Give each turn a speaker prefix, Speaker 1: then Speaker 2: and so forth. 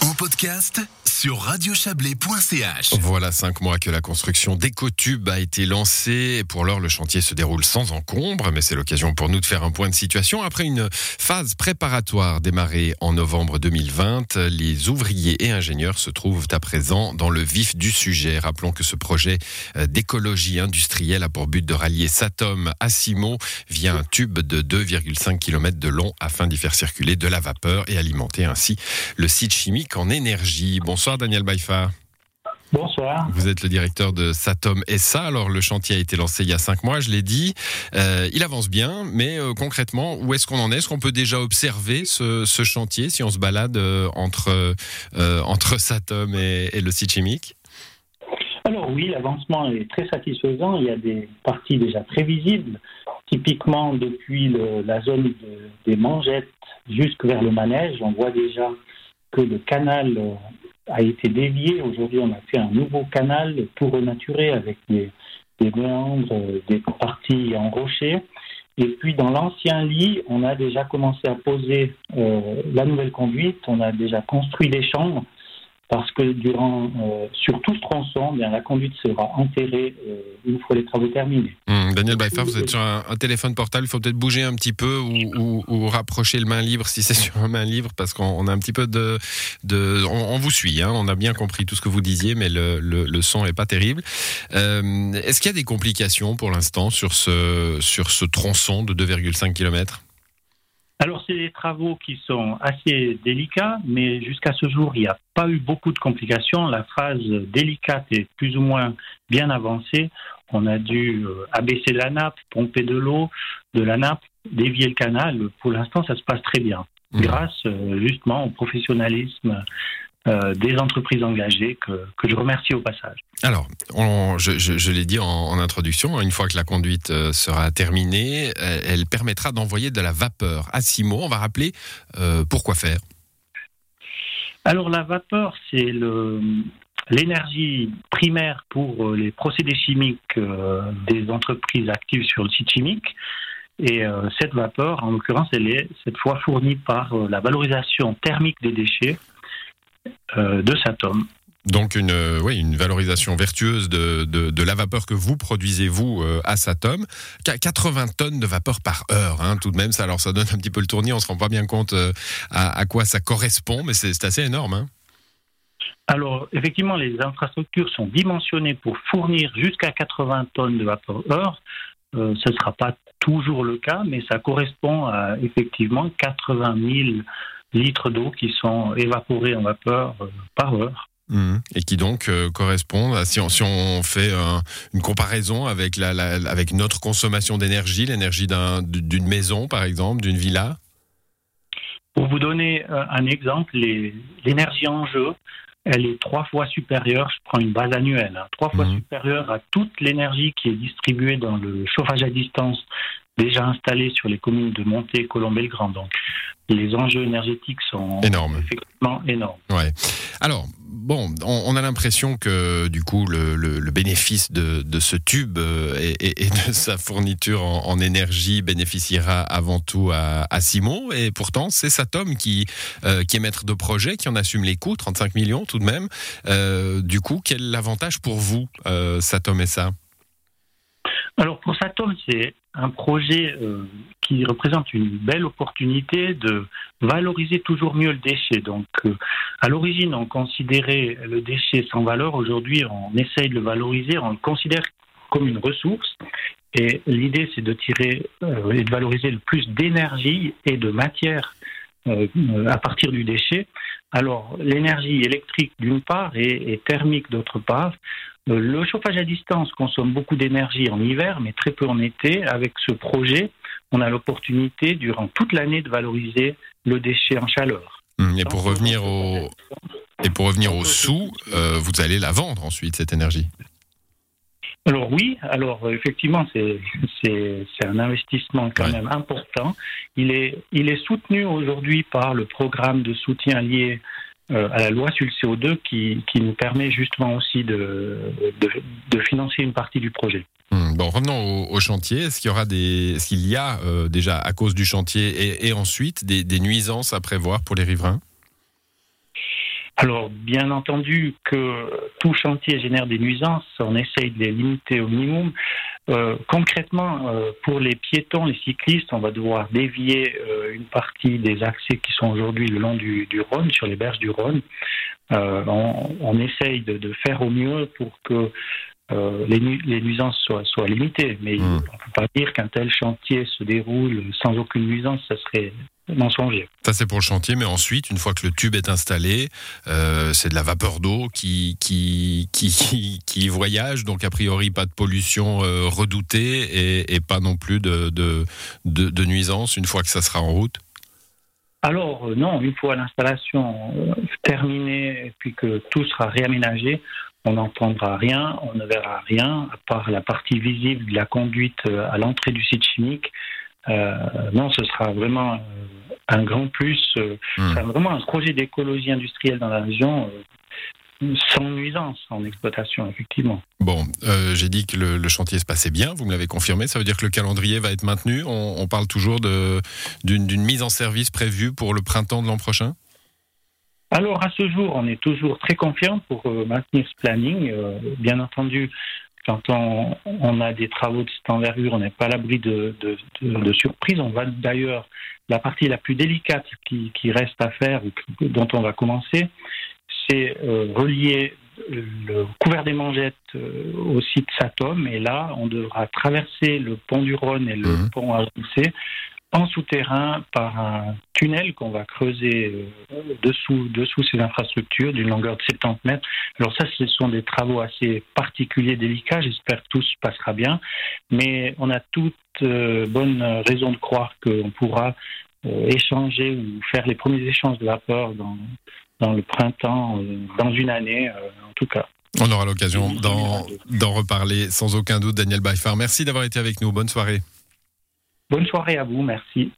Speaker 1: en podcast sur radiochablais.ch.
Speaker 2: Voilà cinq mois que la construction d'Ecotube a été lancée. Pour l'heure, le chantier se déroule sans encombre, mais c'est l'occasion pour nous de faire un point de situation. Après une phase préparatoire démarrée en novembre 2020, les ouvriers et ingénieurs se trouvent à présent dans le vif du sujet. Rappelons que ce projet euh, d'écologie industrielle a pour but de rallier Satom à Simo via un tube de 2,5 km de long afin d'y faire circuler de la vapeur et alimenter ainsi le site chimique en énergie. Bonsoir Daniel Baïfa.
Speaker 3: Bonsoir.
Speaker 2: Vous êtes le directeur de Satom SA. Alors le chantier a été lancé il y a cinq mois, je l'ai dit. Euh, il avance bien, mais euh, concrètement, où est-ce qu'on en est? Est-ce qu'on peut déjà observer ce, chantier si on se balade euh, entre, entre Satom et, le site chimique?
Speaker 3: Alors oui, l'avancement est très satisfaisant. Il y a des parties déjà très visibles, typiquement depuis la zone des mangettes jusque vers le manège. On voit déjà que le canal a été dévié. Aujourd'hui, on a fait un nouveau canal tout renaturé avec des, méandres, euh, des parties en rocher. Et puis dans l'ancien lit, on a déjà commencé à poser euh, la nouvelle conduite, on a déjà construit les chambres parce que durant, euh, sur tout ce tronçon, bien, la conduite sera enterrée euh, une fois les travaux terminés.
Speaker 2: Hum, Daniel Baïfa, vous êtes sur un, téléphone portable, il faut peut-être bouger un petit peu ou, rapprocher le main libre si c'est sur un main libre, parce qu'on a un petit peu de... de on, vous suit, hein, on a bien compris tout ce que vous disiez, mais le, le, son n'est pas terrible. Euh, est-ce qu'il y a des complications pour l'instant sur ce, sur ce tronçon de 2,5 km
Speaker 3: alors, c'est des travaux qui sont assez délicats, mais jusqu'à ce jour, il n'y a pas eu beaucoup de complications. La phase délicate est plus ou moins bien avancée. On a dû euh, abaisser la nappe, pomper de l'eau de la nappe, dévier le canal. Pour l'instant, ça se passe très bien, mmh. grâce euh, justement au professionnalisme euh, des entreprises engagées que, je remercie au passage.
Speaker 2: Alors, je, l'ai dit en, introduction, une fois que la conduite euh, sera terminée, elle, permettra d'envoyer de la vapeur à Simo. On va rappeler euh, pourquoi faire.
Speaker 3: Alors la vapeur, c'est l'énergie primaire pour les procédés chimiques des entreprises actives sur le site chimique. Et cette vapeur, en l'occurrence, elle est cette fois fournie par la valorisation thermique des déchets euh, de Satom.
Speaker 2: Donc une, euh, oui, une valorisation vertueuse de, de, la vapeur que vous produisez, vous, euh, à Satom. 80 tonnes de vapeur par heure, hein, tout de même. Ça, alors ça donne un petit peu le tournis, on ne se rend pas bien compte à, quoi ça correspond, mais c'est assez énorme. Hein.
Speaker 3: Alors, effectivement, les infrastructures sont dimensionnées pour fournir jusqu'à 80 tonnes de vapeur heure. ce ne sera pas toujours le cas, mais ça correspond à effectivement 80 000 litres d'eau qui sont évaporés en vapeur euh, par heure.
Speaker 2: Mmh. Et qui donc euh, correspondent, à, si, on, si on fait une comparaison avec, la, avec notre consommation d'énergie, l'énergie d'une maison par exemple, d'une villa?
Speaker 3: Pour vous donner euh, un exemple, l'énergie en jeu, elle est trois fois supérieure, je prends une base annuelle, hein, trois fois mmh. supérieure à toute l'énergie qui est distribuée dans le chauffage à distance déjà installé sur les communes de Monté, Colombé le Grand. Donc les enjeux énergétiques sont
Speaker 2: énormes.
Speaker 3: effectivement énormes.
Speaker 2: Ouais. Alors, bon, on, a l'impression que du coup, le, bénéfice de, ce tube euh, et, de sa fourniture en, énergie bénéficiera avant tout à, Simon. Et pourtant, c'est Satom qui, euh, qui est maître de projet, qui en assume les coûts, 35 millions tout de même. Euh, du coup, quel est l'avantage pour vous, Satom et ça?
Speaker 3: Alors pour Satom, c'est un projet euh, qui représente une belle opportunité de valoriser toujours mieux le déchet. Donc euh, à l'origine, on considérait le déchet sans valeur. Aujourd'hui, on essaye de le valoriser, on le considère comme une ressource. Et l'idée, c'est de tirer euh, et de valoriser le plus d'énergie et de matière à partir du déchet. Alors, l'énergie électrique d'une part et thermique d'autre part. Euh, le chauffage à distance consomme beaucoup d'énergie en hiver, mais très peu en été. Avec ce projet, on a l'opportunité durant toute l'année de valoriser le déchet en chaleur.
Speaker 2: Et pour revenir au et pour revenir au sous, euh, vous allez la vendre ensuite cette énergie.
Speaker 3: Alors oui, alors euh, effectivement c'est un investissement quand même important. Il est il est soutenu aujourd'hui par le programme de soutien lié euh, à la loi sur le CO2 qui, qui nous permet justement aussi de, de, financer une partie du projet.
Speaker 2: Hmm, bon, revenons au, chantier. Est-ce qu'il y aura des, est-ce qu'il y a euh, déjà à cause du chantier et, et ensuite des, des, nuisances à prévoir pour les riverains?
Speaker 3: Alors, bien entendu que tout chantier génère des nuisances, on essaye de les limiter au minimum. Euh, concrètement, euh, pour les piétons, les cyclistes, on va devoir dévier euh, une partie des accès qui sont aujourd'hui le long du, Rhône, sur les berges du Rhône. On, essaye de, faire au mieux pour que les, nuisances soient, soient limitées. Mais mmh. on ne peut pas dire qu'un tel chantier se déroule sans aucune nuisance, ça serait
Speaker 2: ça, c'est pour le chantier, mais ensuite, une fois que le tube est installé, euh, c'est de la vapeur d'eau qui qui, qui, qui, voyage, donc a priori pas de pollution euh, redoutée et, pas non plus de, de, de, nuisance une fois que ça sera en route?
Speaker 3: Alors euh, non, une fois l'installation terminée et puis que tout sera réaménagé, on n'entendra rien, on ne verra rien, à part la partie visible de la conduite à l'entrée du site chimique. non, ce sera vraiment un grand plus. Euh, hmm. C'est vraiment un projet d'écologie industrielle dans la région euh, sans nuisance en exploitation, effectivement.
Speaker 2: Bon, euh, j'ai dit que le, chantier se passait bien, vous me l'avez confirmé, ça veut dire que le calendrier va être maintenu. On, parle toujours d'une mise en service prévue pour le printemps de l'an prochain?
Speaker 3: Alors à ce jour, on est toujours très confiant pour maintenir ce planning. bien entendu, quand on, a des travaux de cette envergure, on n'est pas à l'abri de, de, de, surprises. On va d'ailleurs, la partie la plus délicate qui, reste à faire, ou dont on va commencer, c'est euh, relier le couvert des mangettes euh, au site Satom. Et là, on devra traverser le pont du Rhône et le mmh. pont avancé en souterrain par un tunnel qu'on va creuser euh, dessous, dessous ces infrastructures d'une longueur de 70 mètres. Alors ça, ce sont des travaux assez particuliers, délicats. J'espère que tout se passera bien. Mais on a toute euh, bonne raison de croire qu'on pourra euh, échanger ou faire les premiers échanges de vapeur dans, dans le printemps, dans une année en tout cas.
Speaker 2: On aura l'occasion d'en reparler sans aucun doute, Daniel Baifar. Merci d'avoir été avec nous. Bonne soirée.
Speaker 3: Bonne soirée à vous, merci.